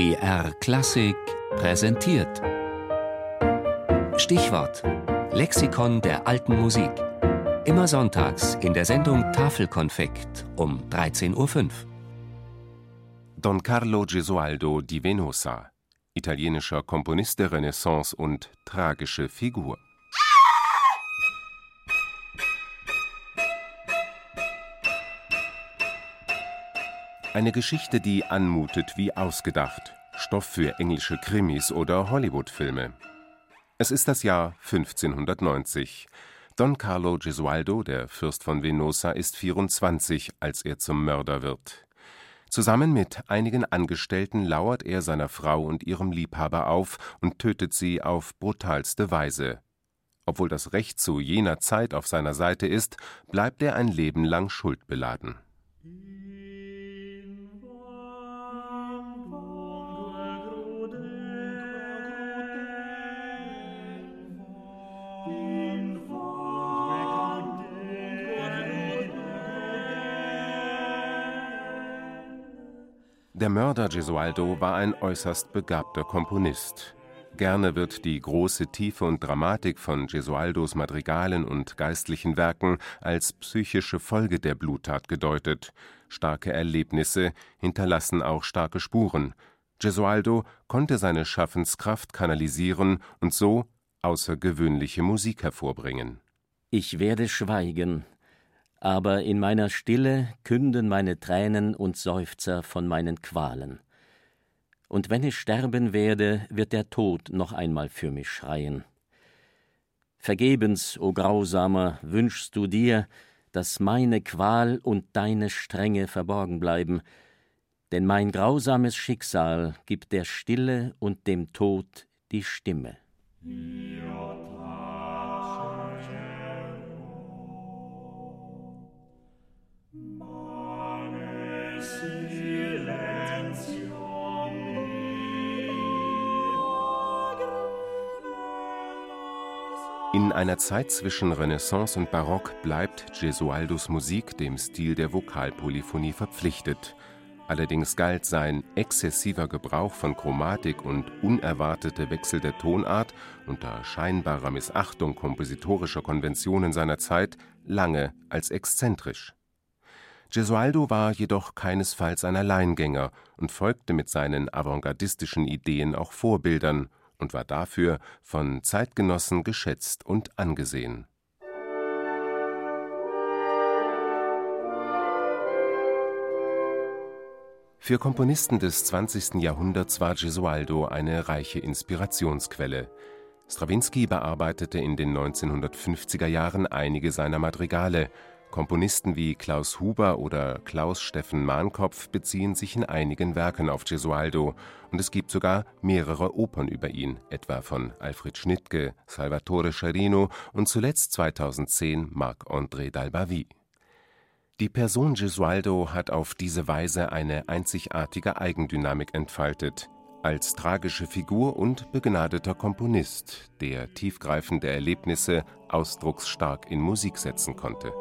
BR Klassik präsentiert. Stichwort: Lexikon der alten Musik. Immer sonntags in der Sendung Tafelkonfekt um 13.05 Uhr. Don Carlo Gesualdo di Venosa, italienischer Komponist der Renaissance und tragische Figur. Eine Geschichte, die anmutet wie ausgedacht. Stoff für englische Krimis oder Hollywood-Filme. Es ist das Jahr 1590. Don Carlo Gesualdo, der Fürst von Venosa, ist 24, als er zum Mörder wird. Zusammen mit einigen Angestellten lauert er seiner Frau und ihrem Liebhaber auf und tötet sie auf brutalste Weise. Obwohl das Recht zu jener Zeit auf seiner Seite ist, bleibt er ein Leben lang schuldbeladen. Der Mörder Gesualdo war ein äußerst begabter Komponist. Gerne wird die große Tiefe und Dramatik von Gesualdos Madrigalen und geistlichen Werken als psychische Folge der Bluttat gedeutet. Starke Erlebnisse hinterlassen auch starke Spuren. Gesualdo konnte seine Schaffenskraft kanalisieren und so außergewöhnliche Musik hervorbringen. Ich werde schweigen, aber in meiner Stille künden meine Tränen und Seufzer von meinen Qualen. Und wenn ich sterben werde, wird der Tod noch einmal für mich schreien. Vergebens, o Grausamer, wünschst du dir, dass meine Qual und deine Strenge verborgen bleiben, denn mein grausames Schicksal gibt der Stille und dem Tod die Stimme. Ja. In einer Zeit zwischen Renaissance und Barock bleibt Gesualdos Musik dem Stil der Vokalpolyphonie verpflichtet. Allerdings galt sein exzessiver Gebrauch von Chromatik und unerwartete Wechsel der Tonart unter scheinbarer Missachtung kompositorischer Konventionen seiner Zeit lange als exzentrisch. Gesualdo war jedoch keinesfalls ein Alleingänger und folgte mit seinen avantgardistischen Ideen auch Vorbildern und war dafür von Zeitgenossen geschätzt und angesehen. Für Komponisten des 20. Jahrhunderts war Gesualdo eine reiche Inspirationsquelle. Strawinski bearbeitete in den 1950er Jahren einige seiner Madrigale Komponisten wie Klaus Huber oder Klaus Steffen Mahnkopf beziehen sich in einigen Werken auf Gesualdo, und es gibt sogar mehrere Opern über ihn, etwa von Alfred Schnittke, Salvatore Scherino und zuletzt 2010 Marc-André Dalbavie. Die Person Gesualdo hat auf diese Weise eine einzigartige Eigendynamik entfaltet, als tragische Figur und begnadeter Komponist, der tiefgreifende Erlebnisse ausdrucksstark in Musik setzen konnte